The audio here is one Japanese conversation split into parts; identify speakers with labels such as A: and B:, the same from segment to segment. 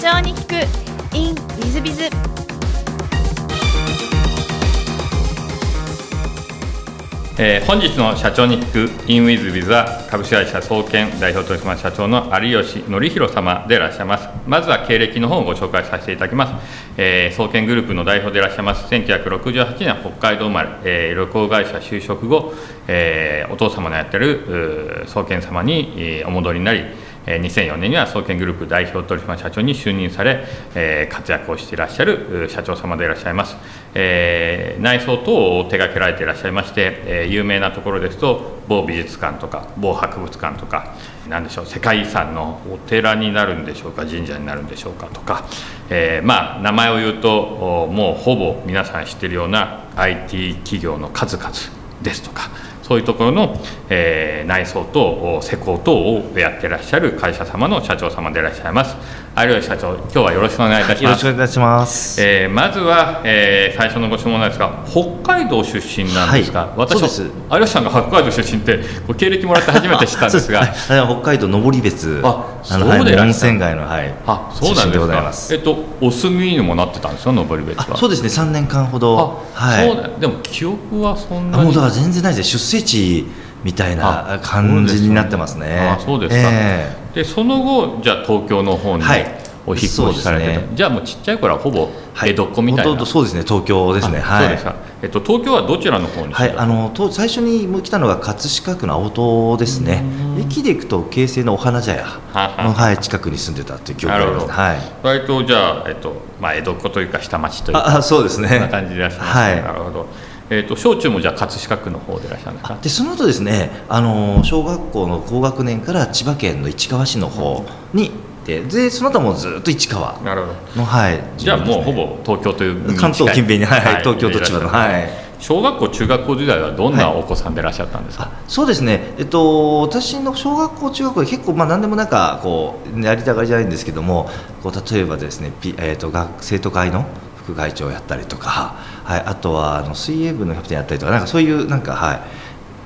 A: 長に聞く in ウィズビズ。
B: えー本日の社長に聞く in with biz は株式会社総研代表取締社長の有吉則弘様でいらっしゃいます。まずは経歴の方をご紹介させていただきます、えー総研グループの代表でいらっしゃいます。1968年北海道生まれ、えー旅行会社就職後、えーお父様のやってる総研様に、えーお戻りになり2004年には総研グループ代表取締社長に就任され、え活躍をしていらっしゃる社長様でいらっしゃいます、え内装等を手掛けられていらっしゃいまして、え有名なところですと某美術館とか某博物館とか何でしょう世界遺産のお寺になるんでしょうか神社になるんでしょうかとか、えまあ名前を言うともうほぼ皆さん知ってるような IT 企業の数々ですとかそういうところの、えー内装等施工等をやってらっしゃる会社様の社長様でいらっしゃいます。有吉社長今日はよろしくお願いいたし
C: よろ
B: ます
C: しくお願いします。
B: えーまずは、えー最初のご質問なんですが北海道出身なんですか、
C: はい。
B: 私有吉さんが北海道出身ってこう経歴もらって初めて知ったんですが。
C: そ うはい北海道登別。
B: あそうで
C: はい温泉街のはい。
B: あそうなん
C: で
B: ですか。
C: ございます。
B: えっとお住みにもなってたんですか？登別は。
C: あそうですね。3年間ほ
B: あ
C: どはい。
B: そうだでも記憶はそんなに。
C: あもうだから全然ないです出生地みたいな感じになってますね。
B: あそうですか、
C: え
B: でその後じゃあ東京の方に
C: はい。
B: お引っ越しされて
C: ね。
B: じゃあもうちっちゃい頃はほぼ
C: え
B: 江戸っ子みたいな、
C: ほとんどそうですね。東京ですね。
B: あ
C: はい。
B: そうですか、えっと、東京はどちらの方に
C: はい、あのと最初に来たのが葛飾区の青戸ですね。駅で行くと京成のお花茶屋
B: は
C: の、はい、近くに住んでたっていう記憶があります。ねはい。
B: 割とじゃあ、えっとまあ、江戸っ子というか下町というか
C: ああそうですね。
B: そんな感じでいらっしゃいますね、
C: はい。
B: なるほど、えっと、小中もじゃあ葛飾区の方でいらっしゃるんですか
C: でその後ですねあの小学校の高学年から千葉県の市川市の方にででその後はもうずっと市川
B: なるほど。
C: のはい
B: じゃあもうほ
C: ぼ
B: ぼ東京という
C: 関東近辺にはい
B: はい
C: 東京と千葉のはい。
B: 小学校中学校時代はどんなお子さんでいらっしゃったんですか、
C: あそうですね、えっと、私の小学校、中学校で結構、まあ、何でもなんかこうやりたがりじゃないんですけどもこう例えばですね、ピえっと、学生徒会の副会長やったりとか、はい、あとはあの水泳部のキャプテンやったりとかなんかそういうなんか、は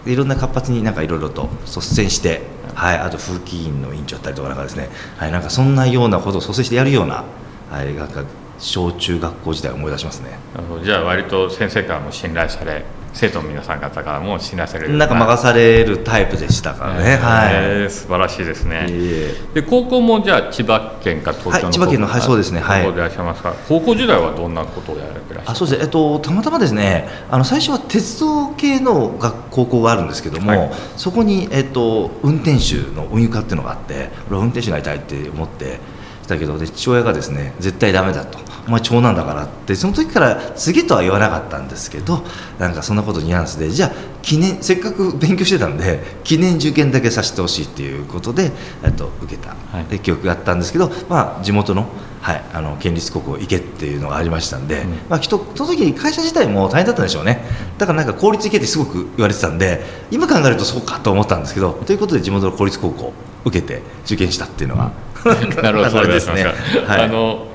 C: い、いろんな活発になんかいろいろと率先して、はい、あと風紀委員の委員長やったりとかなんかですね、はい、なんかそんなようなことを率先してやるような、はい、なんか小中学校時代を思い出しますね。
B: じゃあ割と先生からも信頼され生徒の皆さん方からも信頼される
C: な。んか任されるタイプでしたからね。はい。
B: えー素晴らしいですね、
C: いえいえ。
B: で高校もじゃあ千葉県か東京の
C: はい千葉県のはいそうですね。はい。
B: らっしゃいますが高校時代はどんなことをやられていらっしゃる
C: あそうですね、えっと、たまたまですねあの最初は鉄道系の学高校があるんですけども、
B: はい。
C: そこに、えっと、運転手の運輸科っていうのがあって俺は運転手になりたいって思ってたけどで父親がですね絶対ダメだと。お前長男だからってその時から次とは言わなかったんですけどなんかそんなことニュアンスでじゃあ記念せっかく勉強してたんで記念受験だけさせてほしいっていうことで、えっと、受けた、
B: はい。
C: で記憶があったんですけど、まあ、地元の,、はい、あの県立高校行けっていうのがありましたんで、
B: うん。
C: まあ、きっとその時会社自体も大変だったんでしょうね。だからなんか公立行けってすごく言われてたんで今考えるとそうかと思ったんですけどということで地元の公立高校受けて受験したっていうのが、
B: なるほど、そうですね。
C: はい。
B: あの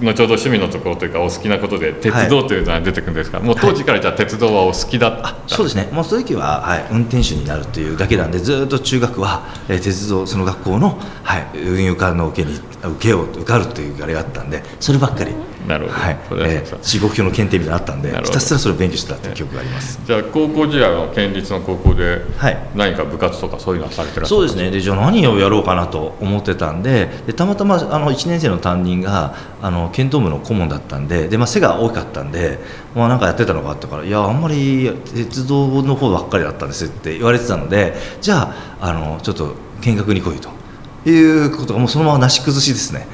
B: 後ほど趣味のところというかお好きなことで鉄道というのは出てくるんですが、もう当時からじゃあ鉄道はお好きだった。
C: そうですね、もうその時は、はい、運転手になるというだけなんで、ずっと中学は、えー鉄道、その学校の、はい、運輸科の受けに受けようと受かるというあれがあったんで、そればっかり、
B: なるほど。
C: はい。えー、地獄表の検定みたいなのあったんでひたすらそれを勉強してたという記憶があります。
B: じゃあ高校時代の県立の高校で
C: はい。
B: 何か部活とかそういうのはされてらっしゃる
C: そうですね。でじゃあ何をやろうかなと思ってたんででたまたまあの1年生の担任があの剣道部の顧問だったんでで、まあ、背が大きかったんで、まあ、なんかやってたのがあったからいやあんまり鉄道の方ばっかりだったんですって言われてたのでじゃああのちょっと見学に来いと。いうことがもうそのままなし崩しですね。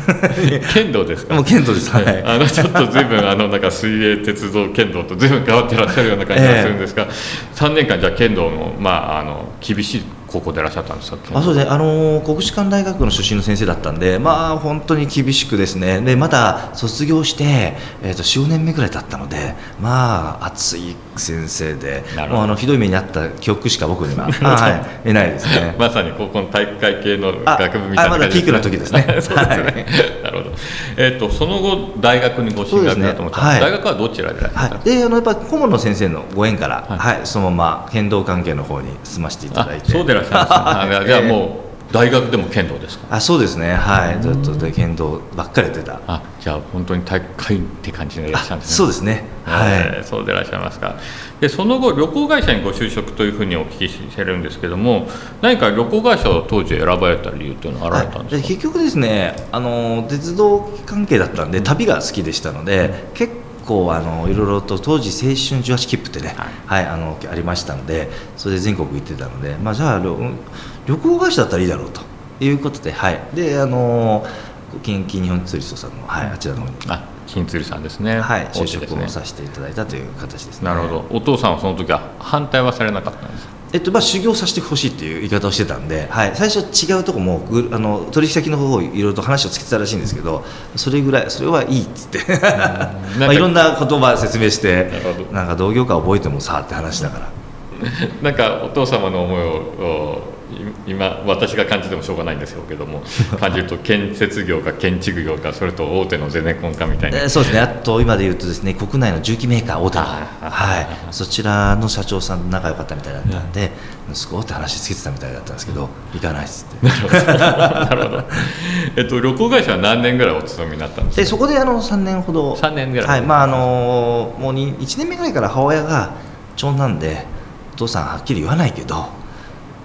B: 剣道ですか？
C: もう剣道です。はい。
B: あのちょっとずいぶんあのなんか水泳鉄道剣道とずいぶん変わってらっしゃるような感じがするんですが、3年間じゃあ剣道のまああの厳しい高校でいらっしゃったんですか？
C: あそうですね、あのー国士舘大学の出身の先生だったんで、まあ、本当に厳しくですね、でまだ卒業して、えー、と4、5年目ぐらい経ったので、まあ、熱い先生でもうあのひどい目にあった記憶しか僕には、はい、いないですね。
B: まさに高校の体育会系の
C: あ
B: 学部みたいな
C: あまだピークの時ですね。
B: そうですね。なるほど。えっ、とその後大学にご進学だと思った
C: ねはい
B: 大学はどちらで？
C: はい、
B: で
C: あのやっぱり顧問の先生のご縁から、
B: は
C: はいいそのまま剣道関係の方に進ませていた
B: あ
C: だいて。
B: そうでいらっしゃいます、ね。あじゃあもう大学でも剣道ですか
C: あそうですねはいずっと剣道ばっかりやってた
B: あじゃあ本当に体育会って感じでいらっしゃるんですね
C: そうですねはい、
B: そうでいらっしゃいますかでその後旅行会社にご就職というふうにお聞きしてるんですけども何か旅行会社を当時選ばれた理由というのはあられたんですか、
C: 結局ですねあの鉄道関係だったんで旅が好きでしたので、結構あのいろいろと当時青春18切符ってね、はい。あのありましたのでそれで全国行ってたので、まあ、じゃあ旅旅行会社だったらいいだろうということで,、はい、であの近畿日本ツーリストさんの、はい、あちらの方に、
B: あ金鶴さんですね。
C: はい、就職をさせていただいたという形ですね。
B: なるほど。お父さんはその時は反対はされなかったんですか？
C: えっとまあ、修行させてほしいっていう言い方をしてたんで、はい、最初違うとこもぐあの取引先の方をいろいろと話をつけてたらしいんですけどそれぐらいそれはいいっつって。まあいろんな言葉説明して
B: な
C: んか同業界覚えてもさって話だから。
B: なんかお父様の思いを今私が感じてもしょうがないんですけども感じると建設業か建築業かそれと大手のゼネコンかみたいな。
C: えーそうですね。あと今で言うとですね国内の重機メーカー大手の、はい、そちらの社長さんと仲良かったみたいだったんで、息子って話つけてたみたいだったんですけど行かないっつって。
B: なるほど、えっと、旅行会社は何年ぐらいお勤めになったんですか？
C: でそこであの3年ほど。
B: 3年ぐらい。
C: はい。まああのもうに1年目ぐらいから母親が長男でお父さんはっきり言わないけど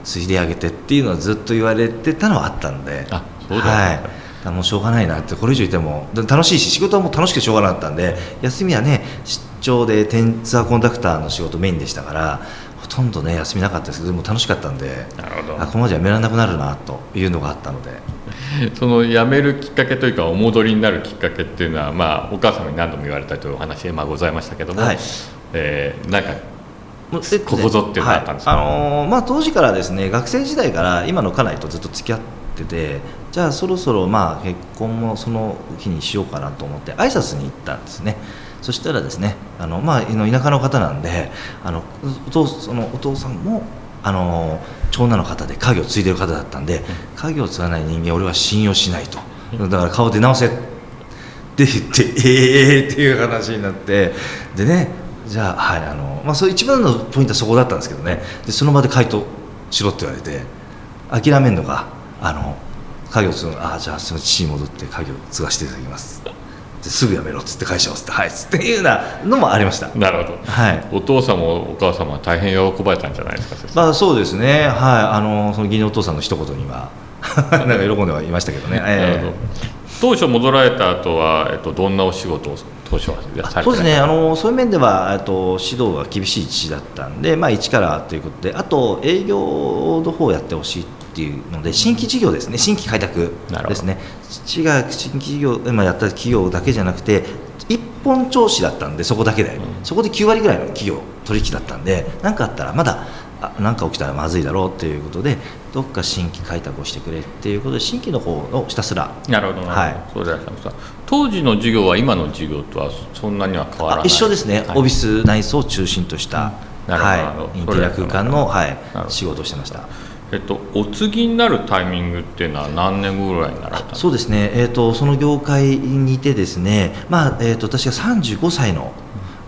C: 継いであげてっていうのはずっと言われてたのはあったんで。
B: あそうだ。
C: はい。もうしょうがないなって。これ以上いてもで楽しいし仕事はもう楽しくてしょうがなかったんで休みはね出張で天ツアーコンダクターの仕事メインでしたからほとんどね休みなかったですけどでも楽しかったんで
B: なるほど。
C: あこのままじゃやめられなくなるなというのがあったので。
B: その辞めるきっかけというかお戻りになるきっかけっていうのは、まあ、お母様に何度も言われたというお話がまあございましたけども、
C: はい。
B: えーなんかここぞっていうのがあったんですか？
C: はい。あのーまあ、当時からですね学生時代から今の家内とずっと付き合っててじゃあそろそろまあ結婚もその日にしようかなと思って挨拶に行ったんですね。そしたらですねあの、まあ、田舎の方なんであのお父そのお父さんもあの長男の方で家業を継いでる方だったんで家業を継がない人間俺は信用しないと。だから顔で直せって言ってええー、っていう話になってでねじゃあはいあのまあそう一番のポイントはそこだったんですけどね。でその場で回答しろって言われて諦めんのがあの家業を継ぐああじゃあその父に戻って家業を継がせていただきます。ですぐ辞めろっつって会社をつってはいっつっていうようなのもありました。
B: なるほど、
C: はい。
B: お父様お母様は大変喜ばれたんじゃないですか
C: まあそうですね。はい。あのその義理のお父さんの一言には なんか喜んではいましたけどね、ええ。
B: なるほど。当初戻られた後は、えっと、どんなお仕事を当初は
C: そうですね。あのそういう面ではえっと指導が厳しい父だったんで、まあ、一からということであと営業の方をやってほしいっていうので新規事業ですね。新規開拓ですね。父が新規事業今やった企業だけじゃなくて一本調子だったんでそこだけで、そこで9割ぐらいの企業取引だったんで何かあったらまだ何か起きたらまずいだろうっていうことでどっか新規開拓をしてくれっていうことで新規の方をひたすら。
B: なるほど
C: はい
B: そうでい。らっしゃいました当時の授業は今の授業とはそんなには変わらない。
C: あ一緒ですね、
B: はい。
C: オフィス内装を中心とした、
B: なるほどなるほど。
C: はい、インテリア空間の、はい仕事をしてました。
B: えっと、お次になるタイミングっていうのは何年後ぐらいになられた
C: そうですね、えー、とその業界にいてですね、まあえー、と私が35歳の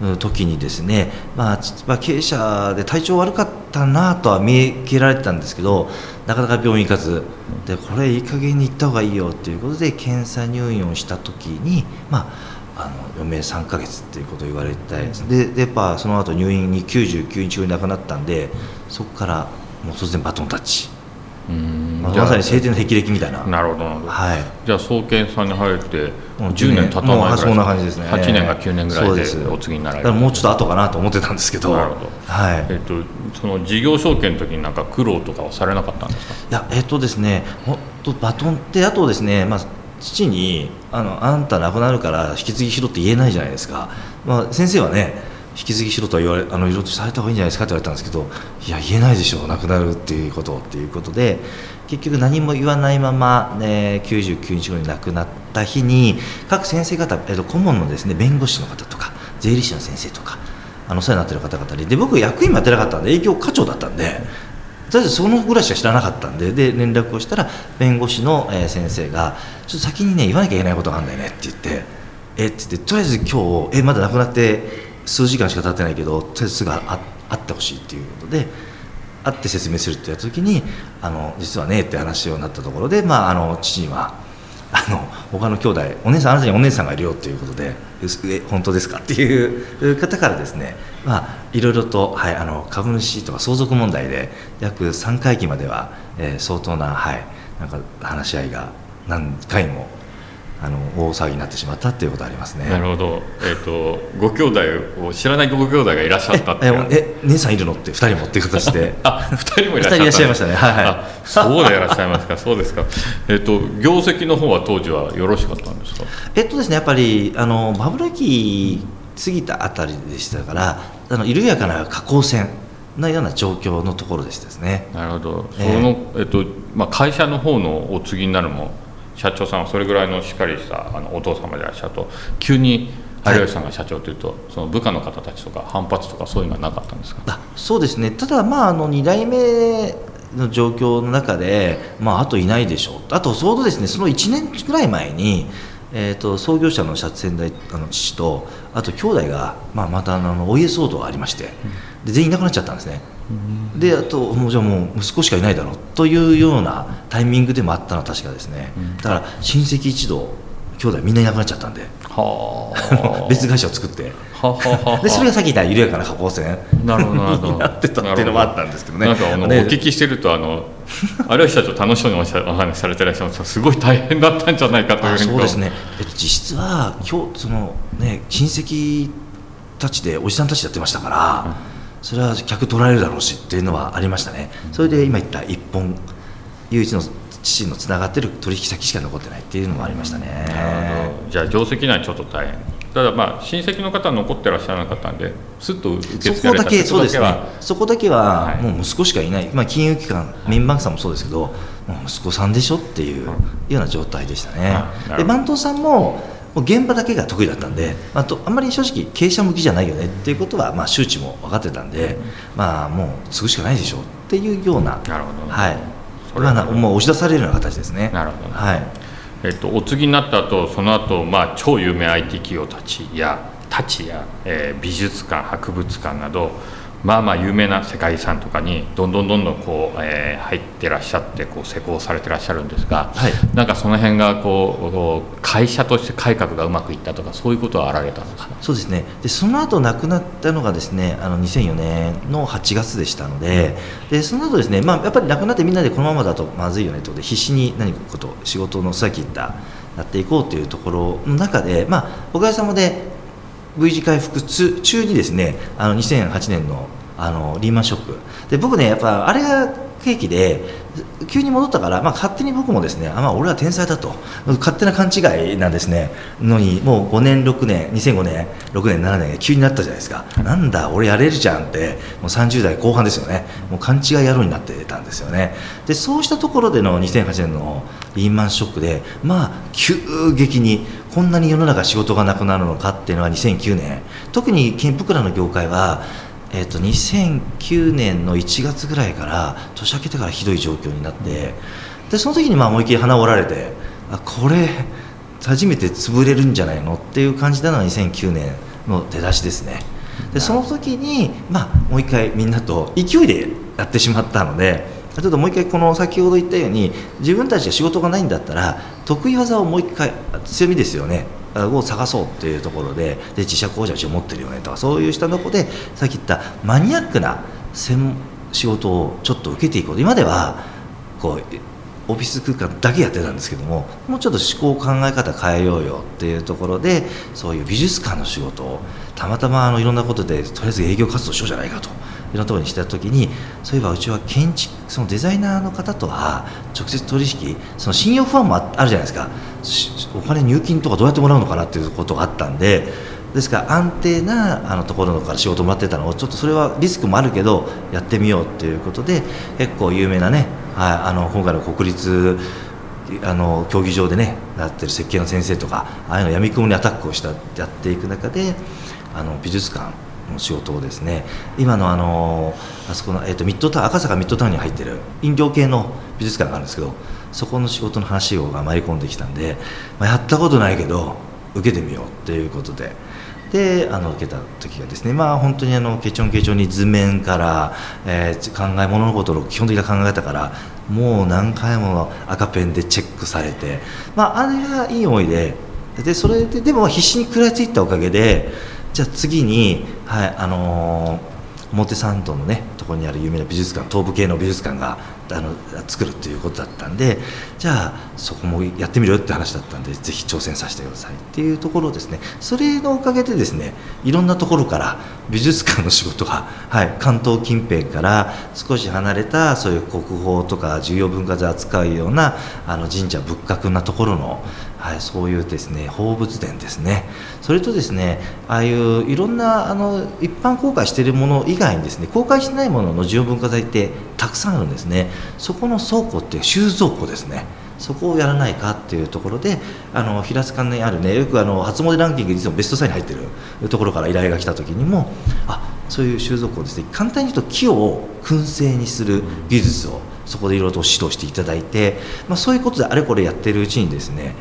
C: うん時にですね、まあちまあ、経営者で体調悪かったなとは見受けられてたんですけどなかなか病院行かず。でこれいい加減に行った方がいいよということで検査入院をした時に、まあ、あの余命3ヶ月っていうことを言われてででやっぱその後入院に99日後に亡くなったんでそこからもう突然バトンタッチ、まさに晴天の霹靂みたいな。
B: なるほど
C: はい。
B: じゃあ総研さんに入って
C: もう
B: 10年経たないぐらい
C: そんな感じですね。
B: 8年か9年ぐらい
C: で
B: お次になられる。
C: もうちょっと後かなと思ってたんですけど。
B: なるほど。
C: はい。
B: えっと、その事業承継の時になんか苦労とかはされなかったんですか？
C: いやえっとですねほんとバトンってあとですね、まあ、父にあの「あんた亡くなるから引き継ぎしろ」って言えないじゃないですか、まあ、先生はね引き継ぎしろとは言われあのいろいろとされた方がいいんじゃないですかって言われたんですけどいや言えないでしょう亡くなるっていうことっていうことで結局何も言わないまま、ね、99日後に亡くなった日に各先生方、えっと、顧問のですね弁護士の方とか税理士の先生とかあのお世話になってる方々にで僕役員もやってなかったんで営業課長だったんでとりあえずそのぐらいしか知らなかったんでで連絡をしたら弁護士の、先生が「ちょっと先にね言わなきゃいけないことがあるんだよね」って言って「えっ?」て言ってとりあえず今日えまだ亡くなって数時間しか経ってないけどとりあえずすぐ会ってほしいっていうことで会って説明するってやった時にあの実はねって話になったところで、まあ、あの父にはあの他の兄弟お姉さんあなたにお姉さんがいるよっていうことでえ本当ですかっていう方からですね、まあ、いろいろと、はい、あの株主とか相続問題で約3回忌までは、えー、相当な,、はい、なんか話し合いが何回もあの大騒ぎになってしまったっていうことありますね。
B: なるほど。えっ、ー、とご兄弟を知らないご兄弟がいらっしゃったって
C: ええ姉さんいるのって 二人もっていう形で。
B: あ二人もいらっしゃ
C: いましたね。はいはい。
B: そうでいらっしゃいますか。そうですか。えっ、ー、と業績の方は当時はよろしかったんですか？
C: えっとですねやっぱりあのバブル期過ぎたあたりでしたからあの緩やかな下降線。のような状況のところでしたですね。
B: なるほど。その、えっとまあ会社の方のお次になるも社長さんはそれぐらいのしっかりしたあのお父様でいらっしゃると急に有吉さんが社長というと、はい、その部下の方たちとか反発とかそういうのはなかったんですか？
C: あそうですね。ただまああの2代目の状況の中で、まあ、あといないでしょう。あとちょうどですねその1年ぐらい前にえーと、創業者の先代あの父とあと兄弟が、まあ、またあのお家騒動がありまして、で全員いなくなっちゃったんですね、うん、であともうじゃあもう息子しかいないだろうというようなタイミングでもあったのは確かですね、うん、だから親戚一同兄弟みんないなくなっちゃったんで。別会社を作って。でそれがさっき言った緩やかな下降線なるほど。になってたっていうのもあったんですけどね。
B: なんかあの、ね、お聞きしてるとあの有吉社長楽しそうにお話しされてらっしゃるんですすごい大変だったんじゃないかという
C: そうですね、えっと、実質は今日そのね親戚たちでおじさんたちやってましたから、うん、それは客取られるだろうしっていうのはありましたね。それで今言った一本唯一の父のつながってる取引先しか残ってないっていうのもありましたね。
B: なるほど。じゃあ定石内ちょっと大変。ただまあ親戚の方は残ってらっしゃらなかったんですっと受け
C: そこだけそうですねそこだけはもう息子しかいない、まあ、金融機関民バンクさんもそうですけどもう息子さんでしょっていうような状態でしたね、で番頭さんももう現場だけが得意だったんで、まあ、とあんまり正直経営者向きじゃないよねっていうことはまあ周知も分かってたんで、まあもう継ぐしかないでしょうっていうような
B: なるほど、
C: はい。これはなもう押し出されるような形ですね。
B: なるほど、
C: はい。
B: えっと、お次になった後その後、まあ超有名 IT 企業たちやたちや、えー、美術館博物館などまあまあ有名な世界遺産とかにどんどんどんどんこう、えー、入ってらっしゃってこう施工されてらっしゃるんですが、はい、なんかその辺がこう会社として改革がうまくいったとかそういうことはあられたんですか？
C: そうですね。でその後亡くなったのがですねあの2004年の8月でしたのででその後ですね、まあ、やっぱり亡くなってみんなでこのままだとまずいよねということで必死に何かこと仕事のさっき言ったやっていこうというところの中で、まあ、おかげさまで V 字回復中にですねあの2008年のあのリーマンショック。で僕ねやっぱあれが契機で急に戻ったから、まあ、勝手に僕もですねあ、まあ、俺は天才だと。勝手な勘違いなんですね。のにもう5年6年2005年6年7年急になったじゃないですか、なんだ俺やれるじゃんって。もう30代後半ですよね。もう勘違い野郎になってたんですよね。でそうしたところでの2008年のリーマンショックでまあ急激にこんなに世の中仕事がなくなるのかっていうのは2009年特に僕らの業界はえーと、2009年の1月ぐらいから年明けてからひどい状況になってでその時にまあ思いっきり鼻を折られてあこれ初めて潰れるんじゃないのっていう感じなのが2009年の出だしですね。でその時に、まあ、もう一回みんなと勢いでやってしまったのでちょっともう一回この先ほど言ったように自分たちが仕事がないんだったら得意技をもう一回強みですよね。を探そうっていうところでで自社工場を持ってるよねとかそういう人の子でさっき言ったマニアックな専仕事をちょっと受けていこう。今ではこうオフィス空間だけやってたんですけどももうちょっと思考考え方変えようよっていうところでそういう美術館の仕事をたまたまあのいろんなことでとりあえず営業活動しようじゃないかと。いろんなところにしてた時にそういえばうちは建築そのデザイナーの方とは直接取引その信用不安もあるじゃないですか。お金入金とかどうやってもらうのかなっていうことがあったんでですから安定なあのところから仕事もらってたのをちょっとそれはリスクもあるけどやってみようっていうことで結構有名なね、はい、あの今回の国立あの競技場でねなってる設計の先生とかああいうの闇雲にアタックをしたやっていく中であの美術館の仕事をですね今のあのあそこの、えーと、ミッドタウン赤坂ミッドタウンに入ってる飲料系の美術館があるんですけどそこの仕事の話を舞い込んできたんで、まあ、やったことないけど受けてみようっていうことでであの受けた時がですねまあ本当にあのケチョンケチョンに図面から、えー考え物のことの基本的な考え方からもう何回も赤ペンでチェックされてまああれがいい思いででそれででも必死に食らいついたおかげでじゃあ次にはいあのー表参道のねところにある有名な美術館東部系の美術館があの作るっていうことだったんでじゃあそこもやってみるよって話だったんでぜひ挑戦させてくださいっていうところですね。それのおかげでですねいろんなところから美術館の仕事が、はい、関東近辺から少し離れたそういう国宝とか重要文化財扱うようなあの神社仏閣なところのはい、そういうですね宝物殿ですね。それとですねああいういろんなあの一般公開しているもの以外にですね公開してないものの重要文化財ってたくさんあるんですね。そこの倉庫っていう収蔵庫ですね。そこをやらないかっていうところであの平塚にあるねよくあの初詣ランキング実はベスト3に入ってるところから依頼が来た時にもあそういう収蔵庫をですね簡単に言うと木を燻製にする技術をそこでいろいろと指導していただいて、まあ、そういうことであれこれやってるうちにですね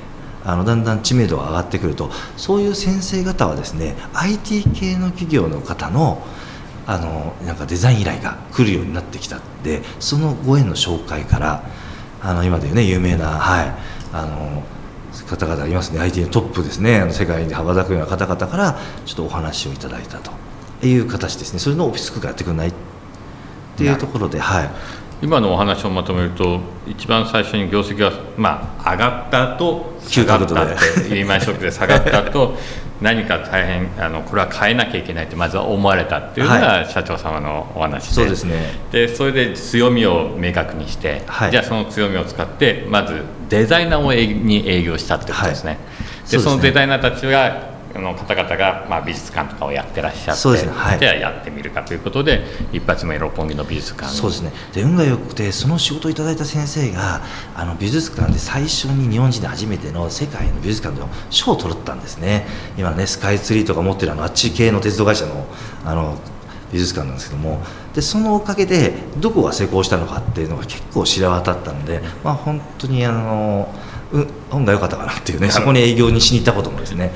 C: あのだんだん知名度が上がってくるとそういう先生方はですね IT 系の企業の方のあのなんかデザイン依頼が来るようになってきたでそのご縁の紹介からあの今でいうね有名な、はい、あの方々いますね。IT のトップですね。あの世界に羽ばたくような方々からちょっとお話をいただいたという形ですね。それのオフィス空間やってくれないっていうところではい。
B: 今のお話をまとめると一番最初に業績が、まあ、上がったと下がったってリーマンショックで下がったと何か大変あのこれは変えなきゃいけないってまずは思われたっていうのが社長様のお話で、
C: そうですね。
B: でそれで強みを明確にして、
C: はい。
B: じゃあその強みを使ってまずデザイナーを営に営業したってことですね、
C: はい。
B: で
C: そうですね。
B: そのデザイナーたちがあの方々が、まあ、美術館とかをやってらっしゃって
C: そうですねはい。
B: じゃあやってみるかということで一発目六本木の美術館に。
C: そうですね。で運が良くてその仕事をいただいた先生があの美術館で最初に日本人で初めての世界の美術館での賞を取ったんですね。今ねスカイツリーとか持ってるあのあっち系の鉄道会社のあの美術館なんですけども。でそのおかげでどこが成功したのかっていうのが結構知れ渡ったので、まあ、本当にあのう運が良かったかなっていうねそこに営業にしに行ったこともですね。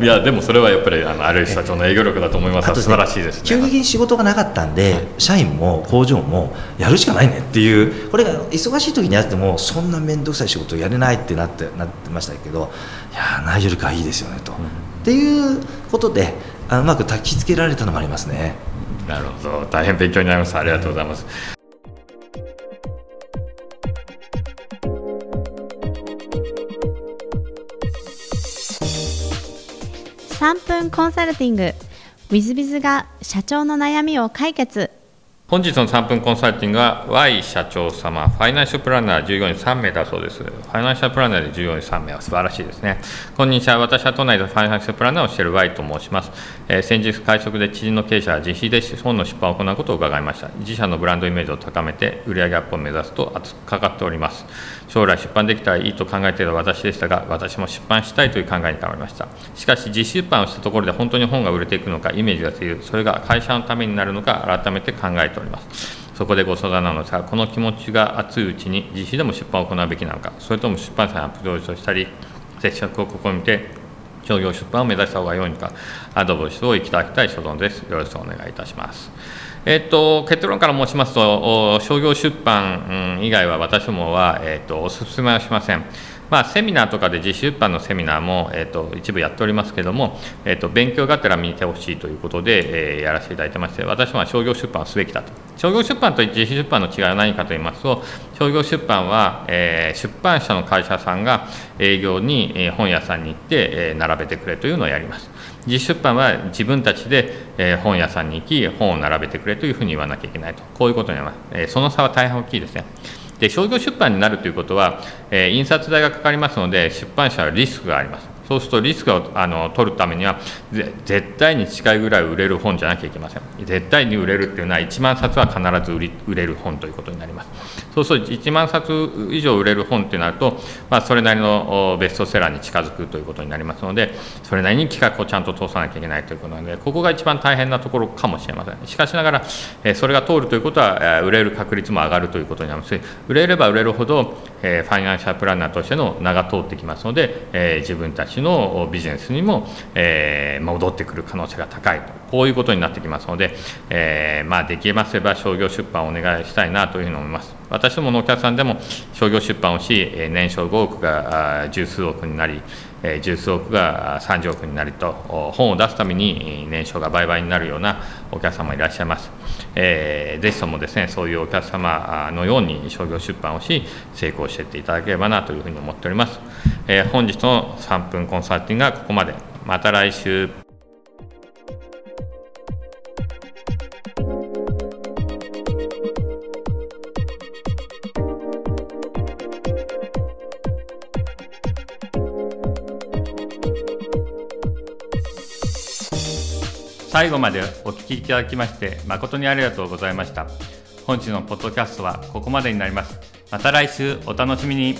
B: いやでもそれはやっぱりあのある社長の営業力だと思います。素晴らしいです
C: 急
B: ね
C: 激に仕事がなかったんで、社員も工場もやるしかないねっていうこれが忙しい時にやってもそんな面倒くさい仕事をやれないってなってなってましたけどいやーナイジェルかいいですよねと、っていうことであうまく焚き付けられたのもありますね。
B: なるほど。大変勉強になります。ありがとうございます
A: 3分コンサルティング。w i z b i z が社長の悩みを解決。
B: 本日の3分コンサルティングは Y 社長様ファイナンシャルプランナー従業員3名だそうです。ファイナンシャルプランナーで従業員3名は素晴らしいですね。こんにちは。私は都内でファイナンシャルプランナーをしている Y と申します、えー先日会食で知人の経営者が自費で本の出版を行うことを伺いました。自社のブランドイメージを高めて売上アップを目指すと熱くかかっております。将来出版できたらいいと考えている私でしたが私も出版したいという考えに変わりました。しかし実出版をしたところで本当に本が売れていくのかイメージが強いそれが会社のためになるのか改めて考えております。そこでご相談なのですがこの気持ちが熱いうちに自費でも出版を行うべきなのかそれとも出版社にアプローチをしたり接触を試みて商業出版を目指した方が良いのかアドバイスをいただきたい所存です。よろしくお願いいたします。えっと、結論から申しますと、商業出版、以外は私どもは、えっと、お勧めはしません。まあ、セミナーとかで自主出版のセミナーも、えっと、一部やっておりますけれども、えっと、勉強がてら見てほしいということで、えーやらせていただいてまして、私は商業出版をすべきだと。商業出版と自主出版の違いは何かと言いますと、商業出版は、えー出版社の会社さんが営業に、えー本屋さんに行って、えー並べてくれというのをやります。自主出版は自分たちで、えー本屋さんに行き本を並べてくれというふうに言わなきゃいけないとこういうことになります、えーその差は大変大きいですねで商業出版になるということは、えー印刷代がかかりますので出版社はリスクがあります。そうするとリスクをあの取るためには絶対に近いぐらい売れる本じゃなきゃいけません。絶対に売れるっていうのは1万冊は必ず売り売れる本ということになります。そうすると1万冊以上売れる本ってなると、まあ、それなりのベストセラーに近づくということになりますのでそれなりに企画をちゃんと通さなきゃいけないということなのでここが一番大変なところかもしれません。しかしながら、それが通るということは、売れる確率も上がるということになります。し売れれば売れるほど、ファイナンシャルプランナーとしての名が通ってきますので、自分たち形のビジネスにも、えー、戻ってくる可能性が高いと。こういうことになってきますので、えー、まあ、できますれば商業出版をお願いしたいなというふうに思います。私どものお客さんでも商業出版をし年商5億が十数億になり十数億が30億になりと本を出すために年商が倍々になるようなお客様いらっしゃいます、えー、ぜひともですねそういうお客様のように商業出版をし成功していっていただければなというふうに思っております、えー、本日の3分コンサルティングはここまで。また来週。最後までお聞きいただきまして誠にありがとうございました。本日のポッドキャストはここまでになります。また来週お楽しみに。